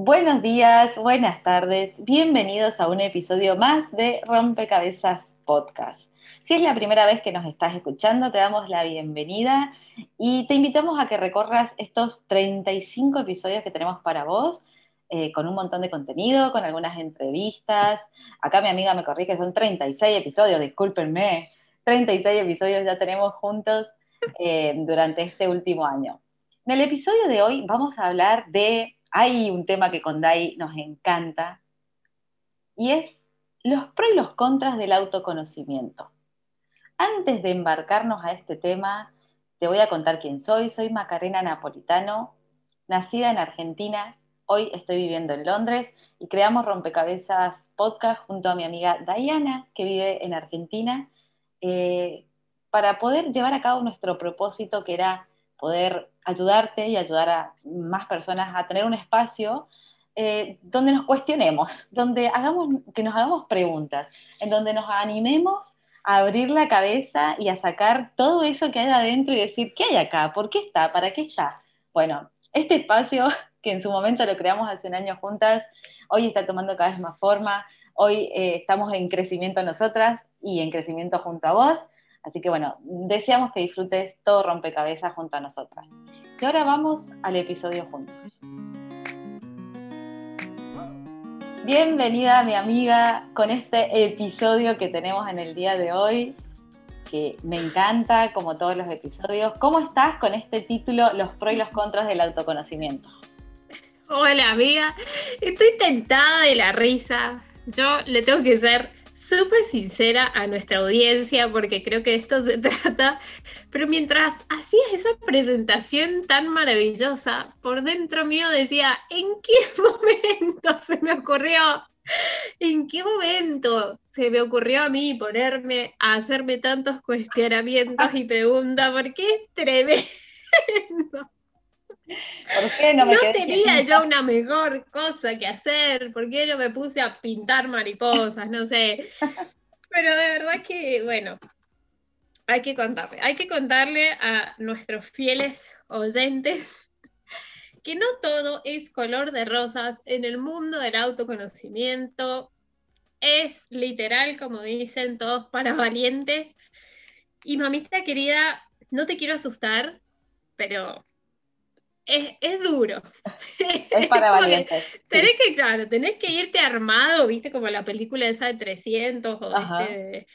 Buenos días, buenas tardes, bienvenidos a un episodio más de Rompecabezas Podcast. Si es la primera vez que nos estás escuchando, te damos la bienvenida y te invitamos a que recorras estos 35 episodios que tenemos para vos, eh, con un montón de contenido, con algunas entrevistas. Acá mi amiga me corrige, son 36 episodios, discúlpenme, 36 episodios ya tenemos juntos eh, durante este último año. En el episodio de hoy vamos a hablar de hay un tema que con Dai nos encanta y es los pros y los contras del autoconocimiento. Antes de embarcarnos a este tema, te voy a contar quién soy. Soy Macarena Napolitano, nacida en Argentina. Hoy estoy viviendo en Londres y creamos Rompecabezas Podcast junto a mi amiga Diana, que vive en Argentina, eh, para poder llevar a cabo nuestro propósito que era poder ayudarte y ayudar a más personas a tener un espacio eh, donde nos cuestionemos, donde hagamos, que nos hagamos preguntas, en donde nos animemos a abrir la cabeza y a sacar todo eso que hay adentro y decir, ¿qué hay acá? ¿Por qué está? ¿Para qué está? Bueno, este espacio que en su momento lo creamos hace un año juntas, hoy está tomando cada vez más forma, hoy eh, estamos en crecimiento nosotras y en crecimiento junto a vos. Así que bueno, deseamos que disfrutes todo rompecabezas junto a nosotras. Y ahora vamos al episodio juntos. Bienvenida mi amiga con este episodio que tenemos en el día de hoy, que me encanta como todos los episodios. ¿Cómo estás con este título, Los pros y los contras del autoconocimiento? Hola amiga, estoy tentada de la risa. Yo le tengo que ser súper sincera a nuestra audiencia porque creo que de esto se trata, pero mientras hacías esa presentación tan maravillosa, por dentro mío decía, ¿en qué momento se me ocurrió? ¿En qué momento se me ocurrió a mí ponerme a hacerme tantos cuestionamientos y preguntas? Porque es tremendo no, tenía yo una mejor cosa que hacer, ¿por qué no me puse a pintar mariposas? No sé. Pero de verdad que, bueno, hay que contarle, hay que contarle a nuestros fieles oyentes que no todo es color de rosas en el mundo del autoconocimiento. Es literal, como dicen todos, para valientes. Y mamita querida, no te quiero asustar, pero es, duro. Es para valientes. Tenés que, claro, tenés que irte armado, viste, como la película esa de 300 o este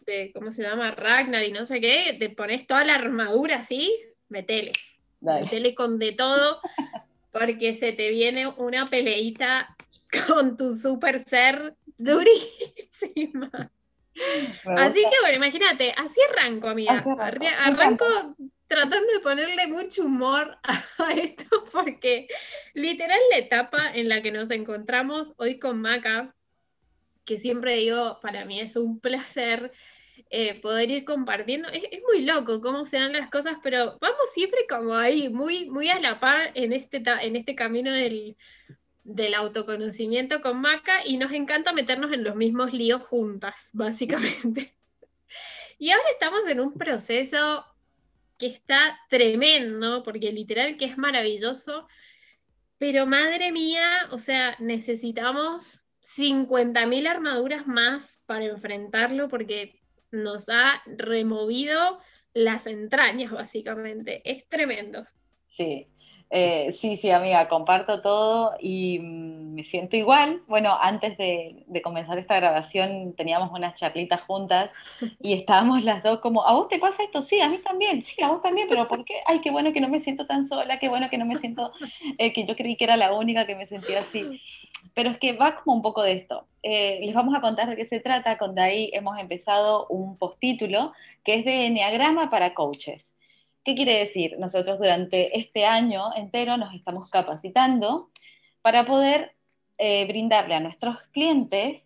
de, ¿cómo se llama? Ragnar y no sé qué, te pones toda la armadura así, metele. Metele con de todo, porque se te viene una peleita con tu super ser durísima. Así que bueno, imagínate, así arranco, amiga. Arranco tratando de ponerle mucho humor a esto porque literal la etapa en la que nos encontramos hoy con Maca, que siempre digo, para mí es un placer eh, poder ir compartiendo, es, muy loco cómo se dan las cosas, pero vamos siempre como ahí, muy, muy a la par en este, en este camino del, del autoconocimiento con Maca y nos encanta meternos en los mismos líos juntas, básicamente. Y ahora estamos en un proceso que está tremendo, porque literal que es maravilloso, pero madre mía, o sea, necesitamos 50.000 armaduras más para enfrentarlo porque nos ha removido las entrañas, básicamente. Es tremendo. Sí, eh, sí, sí, amiga, comparto todo y mm, me siento igual. Bueno, antes de, comenzar esta grabación teníamos unas charlitas juntas y estábamos las dos como, ¿a vos te pasa esto? Sí, a mí también, sí, a vos también, pero ¿por qué? Ay, qué bueno que no me siento tan sola, qué bueno que no me siento, eh, que yo creí que era la única que me sentía así. Pero es que va como un poco de esto. Eh, les vamos a contar de qué se trata. Con ahí hemos empezado un postítulo que es de Enneagrama para coaches. ¿Qué quiere decir? Nosotros durante este año entero nos estamos capacitando para poder eh, brindarle a nuestros clientes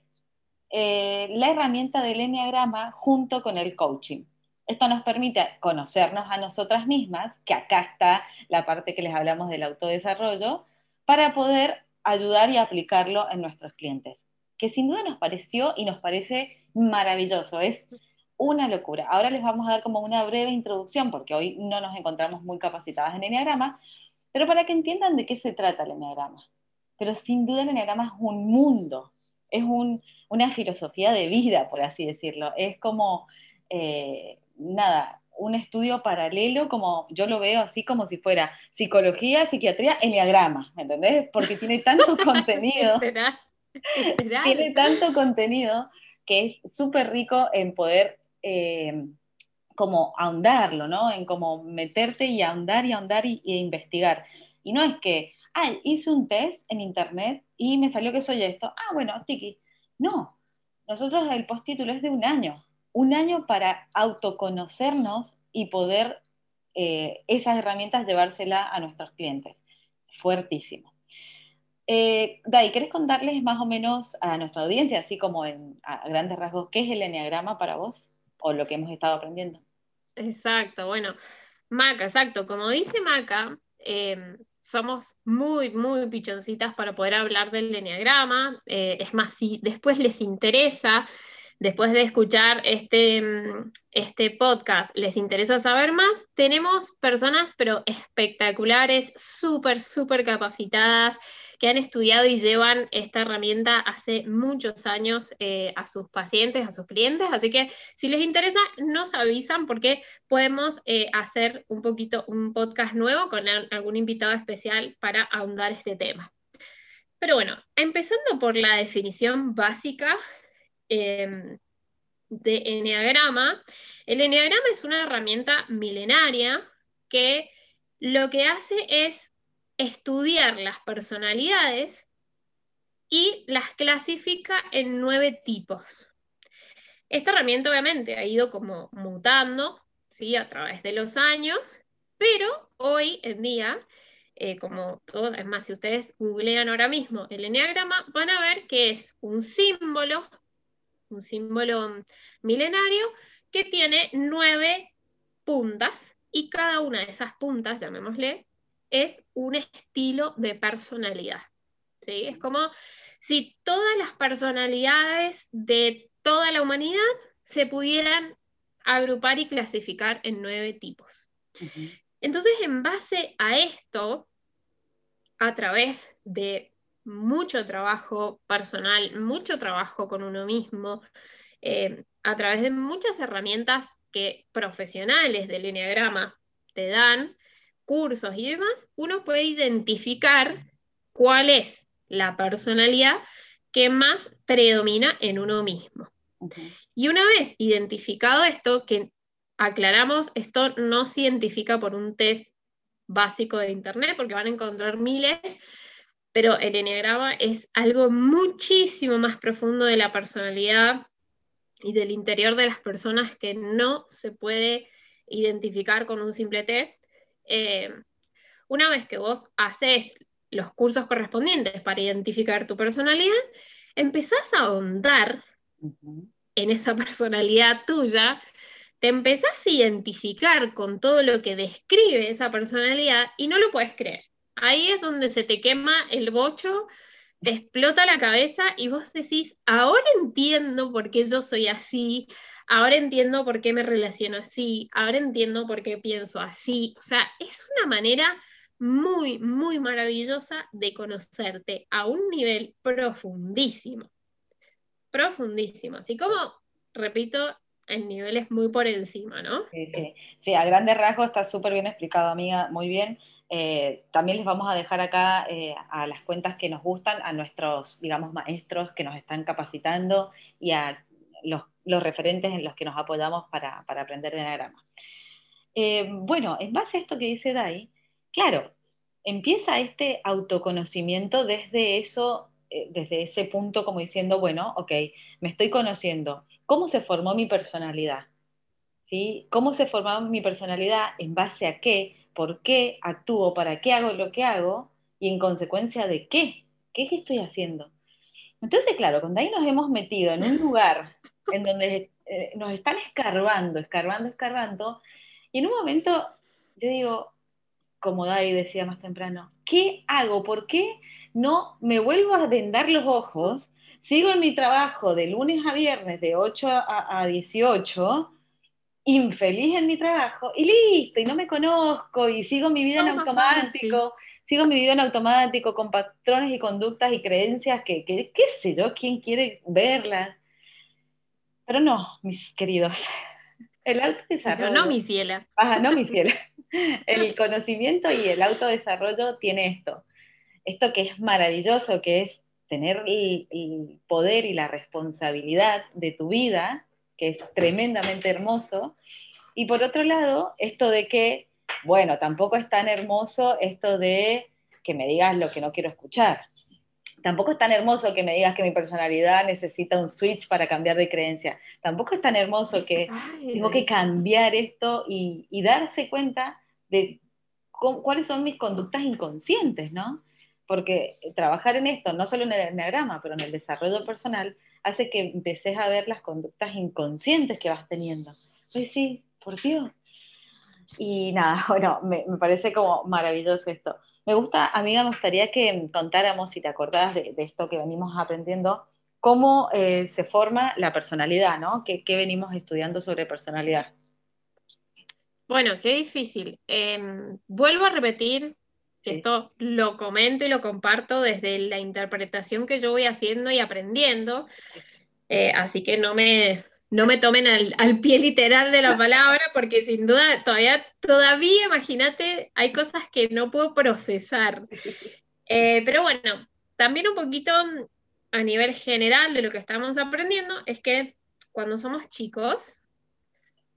eh, la herramienta del Enneagrama junto con el coaching. Esto nos permite conocernos a nosotras mismas, que acá está la parte que les hablamos del autodesarrollo, para poder ayudar y aplicarlo en nuestros clientes, que sin duda nos pareció y nos parece maravilloso. Es una locura. Ahora les vamos a dar como una breve introducción, porque hoy no nos encontramos muy capacitadas en Enneagrama, pero para que entiendan de qué se trata el Enneagrama. pero sin duda el enneagrama es un mundo, es una filosofía de vida, por así decirlo. Es como, eh, nada, un estudio paralelo, como yo lo veo así como si fuera psicología, psiquiatría, enneagrama, ¿me entendés? Porque tiene tanto contenido. tiene tanto contenido que es súper rico en poder eh, como ahondarlo, ¿no? En como meterte y ahondar y ahondar y, investigar. Y no es que, ah, hice un test en internet y me salió que soy esto. Ah, bueno, tiki. No, nosotros el postítulo es de un año. Un año para autoconocernos y poder eh, esas herramientas llevárselas a nuestros clientes. Fuertísimo. Eh, Dai, ¿querés contarles más o menos a nuestra audiencia, así como en, a grandes rasgos, qué es el enneagrama para vos o lo que hemos estado aprendiendo? Exacto, bueno, Maca, exacto. Como dice Maca, em, somos muy, muy pichoncitas para poder hablar del enneagrama. Eh, es más, si después les interesa, después de escuchar este, em, este podcast, les interesa saber más, tenemos personas, pero espectaculares, súper, súper capacitadas que han estudiado y llevan esta herramienta hace muchos años eh, a sus pacientes, a sus clientes. Así que si les interesa, nos avisan porque podemos eh, hacer un poquito un podcast nuevo con algún invitado especial para ahondar este tema. Pero bueno, empezando por la definición básica em, de Enneagrama, el Enneagrama es una herramienta milenaria que lo que hace es estudiar las personalidades y las clasifica en nueve tipos. Esta herramienta obviamente ha ido como mutando ¿sí? a través de los años, pero hoy en día, eh, como todos, es más, si ustedes googlean ahora mismo el enneagrama, van a ver que es un símbolo, un símbolo milenario que tiene nueve puntas y cada una de esas puntas, llamémosle, es un estilo de personalidad. ¿sí? Es como si todas las personalidades de toda la humanidad se pudieran agrupar y clasificar en nueve tipos. Entonces, en base a esto, a través de mucho trabajo personal, mucho trabajo con uno mismo, eh, a través de muchas herramientas que profesionales del Enneagrama te dan, cursos y demás, uno puede identificar cuál es la personalidad que más predomina en uno mismo. Y una vez identificado esto, que aclaramos, esto no se identifica por un test básico de Internet, porque van a encontrar miles, pero el enneagrama es algo muchísimo más profundo de la personalidad y del interior de las personas que no se puede identificar con un simple test. Eh, una vez que vos haces los cursos correspondientes para identificar tu personalidad, empezás a ahondar en esa personalidad tuya, te empezás a identificar con todo lo que describe esa personalidad y no lo puedes creer. Ahí es donde se te quema el bocho, te explota la cabeza y vos decís, ahora entiendo por qué yo soy así, ahora entiendo por qué me relaciono así, ahora entiendo por qué pienso así. O sea, es una manera muy, muy maravillosa de conocerte a un nivel profundísimo. Profundísimo. Así como, repito, en niveles muy por encima, ¿no? Sí, sí. Sí, a grandes rasgos está súper bien explicado, amiga, muy bien. Eh, también les vamos a dejar acá eh, a las cuentas que nos gustan, a nuestros, digamos, maestros que nos están capacitando y a los los referentes en los que nos apoyamos para, aprender Enneagrama. Eh, bueno, en base a esto que dice Dai, claro, empieza este autoconocimiento desde eso, eh, desde ese punto como diciendo, bueno, ok, me estoy conociendo. ¿Cómo se formó mi personalidad? ¿Sí? ¿Cómo se formó mi personalidad? ¿En base a qué? ¿Por qué actúo? ¿Para qué hago lo que hago? Y en consecuencia de qué? ¿Qué estoy haciendo? Entonces, claro, cuando ahí nos hemos metido en un lugar en donde eh, nos están escarbando, escarbando, escarbando, y en un momento yo digo, como Dai decía más temprano, ¿qué hago? ¿Por qué no me vuelvo a vendar los ojos? Sigo en mi trabajo de lunes a viernes de 8 a, 18, infeliz en mi trabajo, y listo, y no me conozco, y sigo mi vida en automático. sigo mi vida en automático con patrones y conductas y creencias que, qué sé yo, quién quiere verlas. Pero no, mis queridos, el autodesarrollo. no, mi ciela. Ajá, no, mi ciela. El conocimiento y el autodesarrollo tiene esto. Esto que es maravilloso, que es tener el, poder y la responsabilidad de tu vida, que es tremendamente hermoso. Y por otro lado, esto de que, bueno, tampoco es tan hermoso esto de que me digas lo que no quiero escuchar. Tampoco es tan hermoso que me digas que mi personalidad necesita un switch para cambiar de creencia. Tampoco es tan hermoso que tengo que cambiar esto y, y darse cuenta de cuáles son mis conductas inconscientes, ¿no? porque trabajar en esto, no solo en el enneagrama, pero en el desarrollo personal, hace que empeces a ver las conductas inconscientes que vas teniendo. Pues sí, por Dios. Y nada, bueno, me, parece como maravilloso esto. Me gusta, amiga, me gustaría que contáramos, si te acordás de, esto que venimos aprendiendo, cómo eh, se forma la personalidad, ¿no? ¿Qué, venimos estudiando sobre personalidad? Bueno, qué difícil. Em, vuelvo a repetir esto lo comento y lo comparto desde la interpretación que yo voy haciendo y aprendiendo. Eh, así que no me, no me tomen al, pie literal de la palabra, porque sin duda todavía, todavía imagínate, hay cosas que no puedo procesar. Eh, pero bueno, también un poquito a nivel general de lo que estamos aprendiendo es que cuando somos chicos,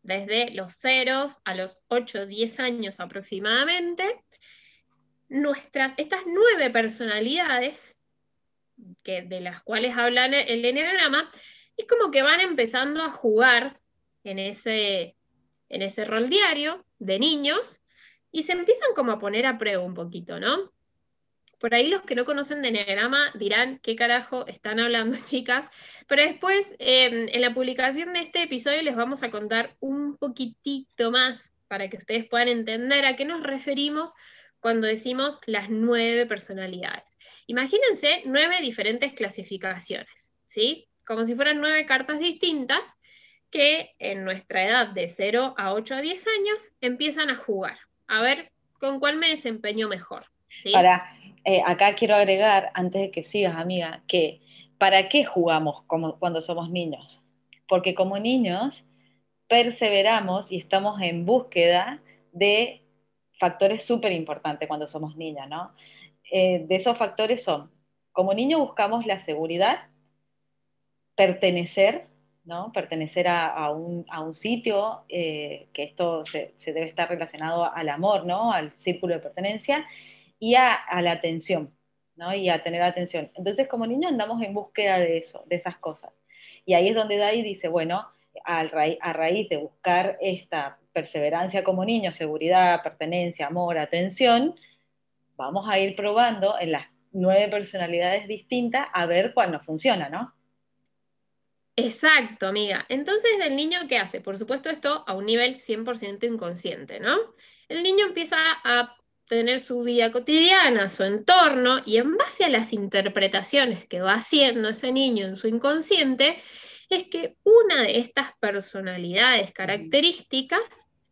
desde los ceros a los 8 10 años aproximadamente, nuestras, estas nueve personalidades, que, de las cuales habla el enneagrama, es como que van empezando a jugar en ese, en ese rol diario de niños y se empiezan como a poner a prueba un poquito, ¿no? Por ahí los que no conocen de Enneagrama dirán qué carajo están hablando, chicas. Pero después, em, en la publicación de este episodio, les vamos a contar un poquitito más para que ustedes puedan entender a qué nos referimos cuando decimos las nueve personalidades. Imagínense nueve diferentes clasificaciones, ¿sí? Como si fueran nueve cartas distintas que en nuestra edad de 0 a 8 a 10 años empiezan a jugar. A ver con cuál me desempeño mejor. ¿sí? Para, eh, acá quiero agregar, antes de que sigas, amiga, que ¿para qué jugamos como, cuando somos niños? Porque como niños perseveramos y estamos en búsqueda de factores súper importantes cuando somos niñas, ¿no? Eh, de esos factores son, como niño buscamos la seguridad, pertenecer, ¿no? Pertenecer a, un, sitio, eh, que esto se, debe estar relacionado al amor, ¿no? Al círculo de pertenencia y a, la atención, ¿no? Y a tener atención. Entonces, como niño andamos en búsqueda de eso, de esas cosas. Y ahí es donde Dai dice, bueno, a raíz de buscar esta perseverancia como niño, seguridad, pertenencia, amor, atención, vamos a ir probando en las nueve personalidades distintas a ver cuál nos funciona, ¿no? Exacto, amiga. Entonces, ¿el niño qué hace? Por supuesto, esto a un nivel 100% inconsciente, ¿no? El niño empieza a tener su vida cotidiana, su entorno, y en base a las interpretaciones que va haciendo ese niño en su inconsciente, es que una de estas personalidades características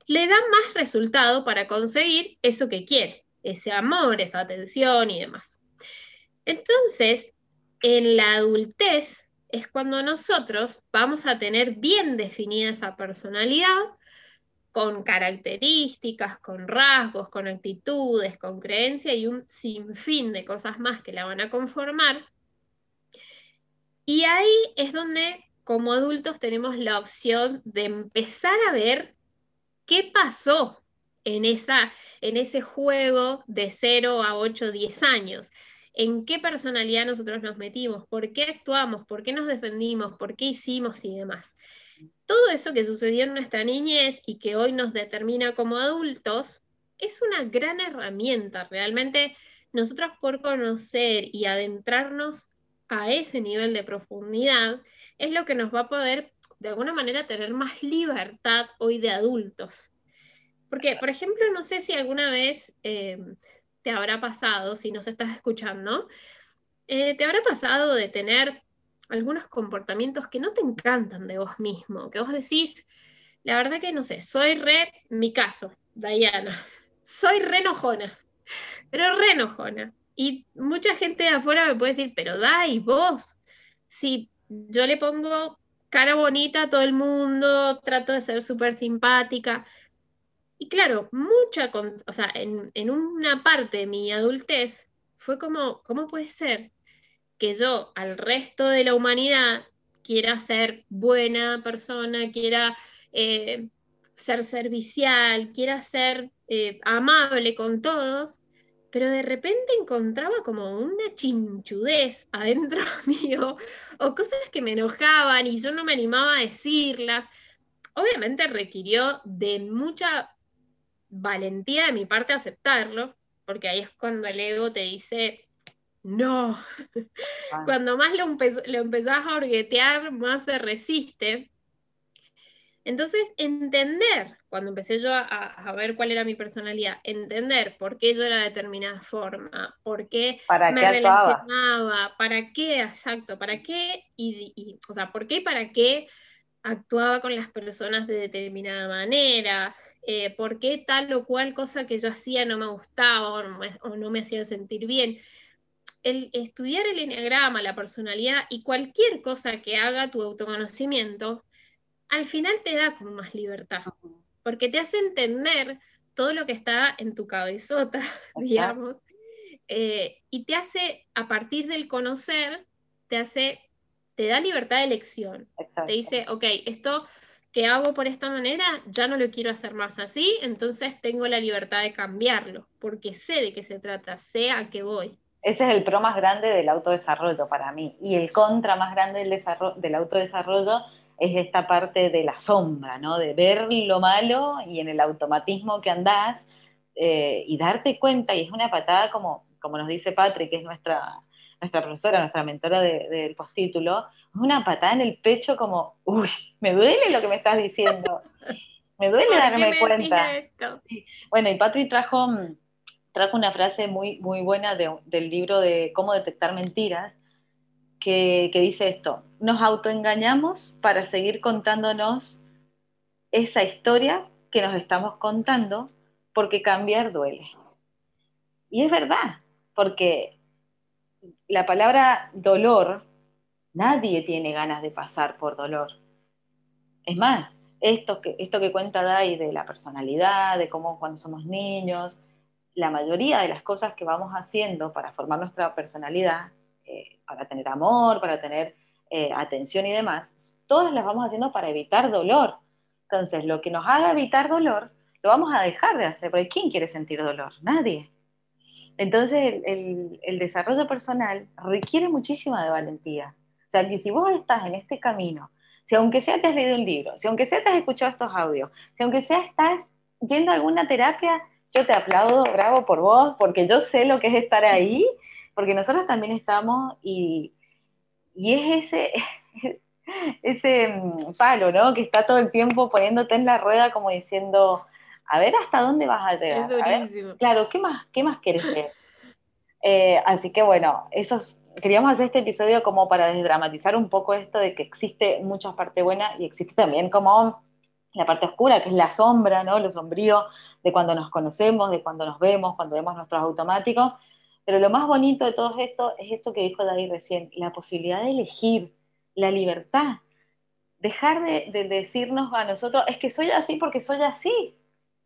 le da más resultado para conseguir eso que quiere, ese amor, esa atención y demás. Entonces, en la adultez es cuando nosotros vamos a tener bien definida esa personalidad con características, con rasgos, con actitudes, con creencia y un sinfín de cosas más que la van a conformar. Y ahí es donde como adultos tenemos la opción de empezar a ver qué pasó en, esa, en ese juego de 0 a 8, 10 años. ¿En qué personalidad nosotros nos metimos? ¿Por qué actuamos? ¿Por qué nos defendimos? ¿Por qué hicimos y demás? Todo eso que sucedió en nuestra niñez y que hoy nos determina como adultos es una gran herramienta. Realmente nosotros por conocer y adentrarnos a ese nivel de profundidad es lo que nos va a poder de alguna manera tener más libertad hoy de adultos. Porque, por ejemplo, no sé si alguna vez eh, te habrá pasado, si nos estás escuchando, eh, te habrá pasado de tener algunos comportamientos que no te encantan de vos mismo, que vos decís, la verdad que no sé, soy re, mi caso, Diana, soy re enojona. pero re enojona. Y mucha gente de afuera me puede decir, pero Dai, vos, si yo le pongo cara bonita a todo el mundo, trato de ser súper simpática. Y claro, mucha, o sea, en, en, una parte de mi adultez fue como, ¿cómo puede ser que yo al resto de la humanidad quiera ser buena persona, quiera eh, ser servicial, quiera ser eh, amable con todos, pero de repente encontraba como una chinchudez adentro mío o cosas que me enojaban y yo no me animaba a decirlas. Obviamente requirió de mucha valentía de mi parte aceptarlo, porque ahí es cuando el ego te dice, no, ah. cuando más lo, lo empezás a orguetear, más se resiste. Entonces, entender, cuando empecé yo a, ver cuál era mi personalidad, entender por qué yo era de determinada forma, por qué me relacionaba, para qué, exacto, para qué, y, o sea, por qué y para qué actuaba con las personas de determinada manera, eh, por qué tal o cual cosa que yo hacía no me gustaba o no me hacía sentir bien. El estudiar el enneagrama, la personalidad y cualquier cosa que haga tu autoconocimiento, al final te da como más libertad, porque te hace entender todo lo que está en tu cabezota, digamos, eh, y te hace, a partir del conocer, te hace, te da libertad de elección. Te dice, ok, esto que hago por esta manera, ya no lo quiero hacer más así, entonces tengo la libertad de cambiarlo, porque sé de qué se trata, sé a qué voy. Ese es el pro más grande del autodesarrollo para mí. Y el contra más grande del, del autodesarrollo es esta parte de la sombra, ¿no? De ver lo malo y en el automatismo que andás eh, y darte cuenta, y es una patada como, como nos dice Patrick, que es nuestra, nuestra profesora, nuestra mentora del postítulo, una patada en el pecho como, uy, me duele lo que me estás diciendo, me duele darme cuenta. Bueno, y Patrick trajo, trajo una frase muy, muy buena del libro de Cómo detectar mentiras, que, dice esto, nos autoengañamos para seguir contándonos esa historia que nos estamos contando porque cambiar duele. Y es verdad, porque la palabra dolor, nadie tiene ganas de pasar por dolor. Es más, esto que, esto que cuenta Dai de la personalidad, de cómo cuando somos niños, la mayoría de las cosas que vamos haciendo para formar nuestra personalidad eh, para tener amor, para tener eh, atención y demás, todas las vamos haciendo para evitar dolor. Entonces, lo que nos haga evitar dolor, lo vamos a dejar de hacer, porque ¿quién quiere sentir dolor? Nadie. Entonces, el, desarrollo personal requiere muchísima valentía. O sea, que si vos estás en este camino, si aunque sea te has leído un libro, si aunque sea te has escuchado estos audios, si aunque sea estás yendo a alguna terapia, yo te aplaudo, bravo por vos, porque yo sé lo que es estar ahí porque nosotros también estamos y, es ese, ese mm, palo, ¿no? Que está todo el tiempo poniéndote en la rueda como diciendo, a ver hasta dónde vas a llegar. claro, ¿qué más, qué más quieres ser? Eh, así que bueno, esos, queríamos hacer este episodio como para desdramatizar un poco esto de que existe mucha parte buena y existe también como la parte oscura, que es la sombra, ¿no? Lo sombrío de cuando nos conocemos, de cuando nos vemos, cuando vemos nuestros automáticos, pero lo más bonito de todo esto es esto que dijo David recién, la posibilidad de elegir, la libertad. Dejar de, decirnos a nosotros, es que soy así porque soy así.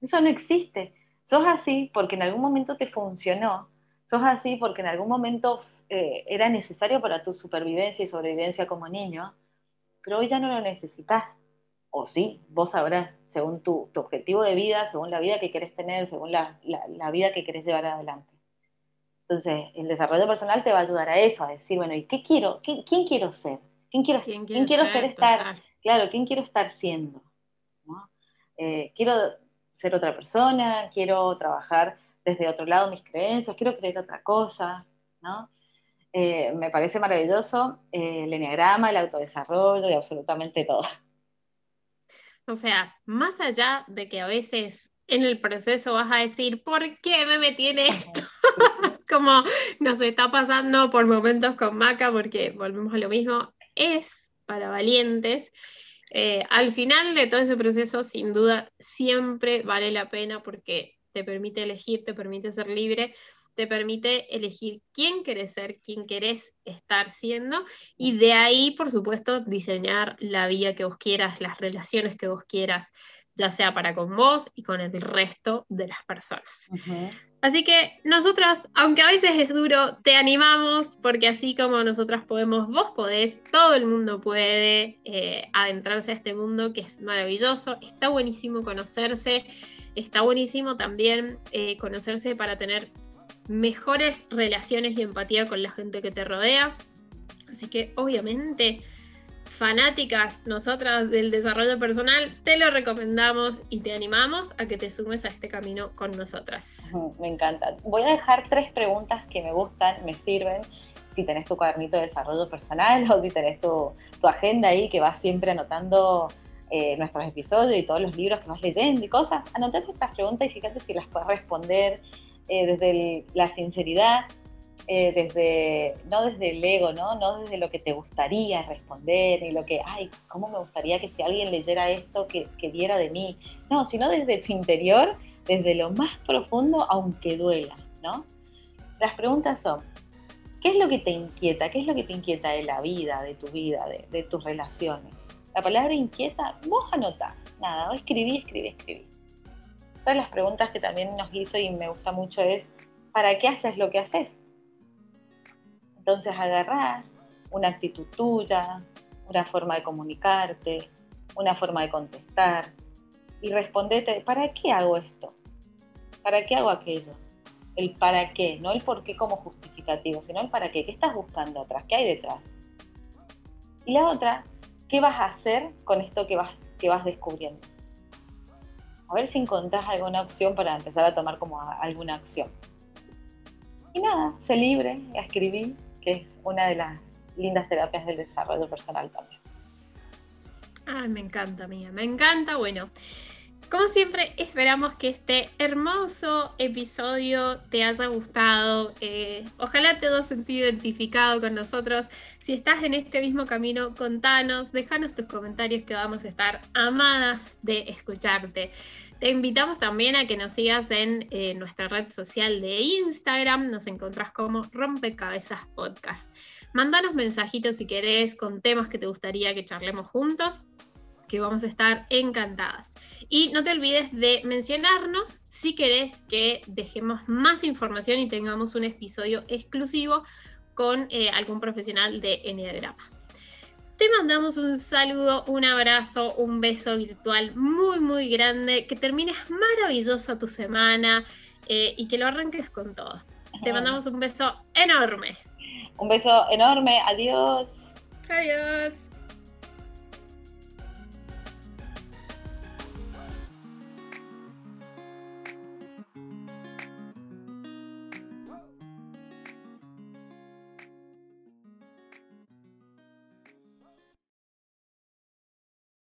Eso no existe. Sos así porque en algún momento te funcionó. Sos así porque en algún momento eh, era necesario para tu supervivencia y sobrevivencia como niño, pero hoy ya no lo necesitas. O sí, vos sabrás, según tu, objetivo de vida, según la vida que querés tener, según la, la vida que querés llevar adelante. Entonces, el desarrollo personal te va a ayudar a eso, a decir, bueno, ¿y qué quiero? ¿Quién, quiero ser? ¿Quién quiero, ¿Quién quiero ser, estar? Claro, ¿quién quiero estar siendo? Eh, quiero ser otra persona, quiero trabajar desde otro lado mis creencias, quiero creer otra cosa, ¿no? Eh, me parece maravilloso eh, el enneagrama, el autodesarrollo y absolutamente todo. O sea, más allá de que a veces en el proceso vas a decir, ¿por qué me metí en esto? como nos está pasando por momentos con Maca, porque volvemos a lo mismo, es para valientes. Eh, al final de todo ese proceso, sin duda, siempre vale la pena porque te permite elegir, te permite ser libre, te permite elegir quién querés ser, quién querés estar siendo y de ahí, por supuesto, diseñar la vida que vos quieras, las relaciones que vos quieras, ya sea para con vos y con el resto de las personas. Así que nosotras, aunque a veces es duro, te animamos porque así como nosotras podemos, vos podés, todo el mundo puede eh, adentrarse a este mundo que es maravilloso, está buenísimo conocerse, está buenísimo también eh, conocerse para tener mejores relaciones y empatía con la gente que te rodea. Así que obviamente fanáticas nosotras del desarrollo personal, te lo recomendamos y te animamos a que te sumes a este camino con nosotras. Me encanta. Voy a dejar tres preguntas que me gustan, me sirven. Si tenés tu cuadernito de desarrollo personal o si tenés tu, agenda ahí que vas siempre anotando eh, nuestros episodios y todos los libros que vas leyendo y cosas, anotate estas preguntas y fíjate si las puedes responder eh, desde la sinceridad eh, desde, no desde el ego, ¿no? No desde lo que te gustaría responder, ni lo que, ay, ¿cómo me gustaría que si alguien leyera esto, que, que diera de mí? No, sino desde tu interior, desde lo más profundo, aunque duela, ¿no? Las preguntas son, ¿qué es lo que te inquieta? ¿Qué es lo que te inquieta de la vida, de tu vida, de, tus relaciones? La palabra inquieta, vos anotá, nada, escribí, escribí, escribí. Otra de las preguntas que también nos hizo y me gusta mucho es, ¿para qué haces lo que haces? Entonces agarrar una actitud tuya, una forma de comunicarte, una forma de contestar y respondete, ¿para qué hago esto? ¿Para qué hago aquello? El para qué, no el por qué como justificativo, sino el para qué. ¿Qué estás buscando atrás? ¿Qué hay detrás? Y la otra, ¿qué vas a hacer con esto que vas, que vas descubriendo? A ver si encontrás alguna opción para empezar a tomar como alguna acción. Y nada, sé libre, a escribir es una de las lindas terapias del desarrollo personal también. Ay, me encanta, mía, me encanta. Bueno, como siempre, esperamos que este hermoso episodio te haya gustado. Eh, ojalá te hayas sentido identificado con nosotros. Si estás en este mismo camino, contanos, déjanos tus comentarios que vamos a estar amadas de escucharte. Te invitamos también a que nos sigas en eh, nuestra red social de Instagram, nos encontrás como Rompecabezas Podcast. Mándanos mensajitos si querés con temas que te gustaría que charlemos juntos, que vamos a estar encantadas. Y no te olvides de mencionarnos si querés que dejemos más información y tengamos un episodio exclusivo con eh, algún profesional de Enneagrama. Te mandamos un saludo, un abrazo, un beso virtual muy, muy grande. Que termines maravillosa tu semana eh, y que lo arranques con todo. Te mandamos un beso enorme. Un beso enorme. Adiós. Adiós.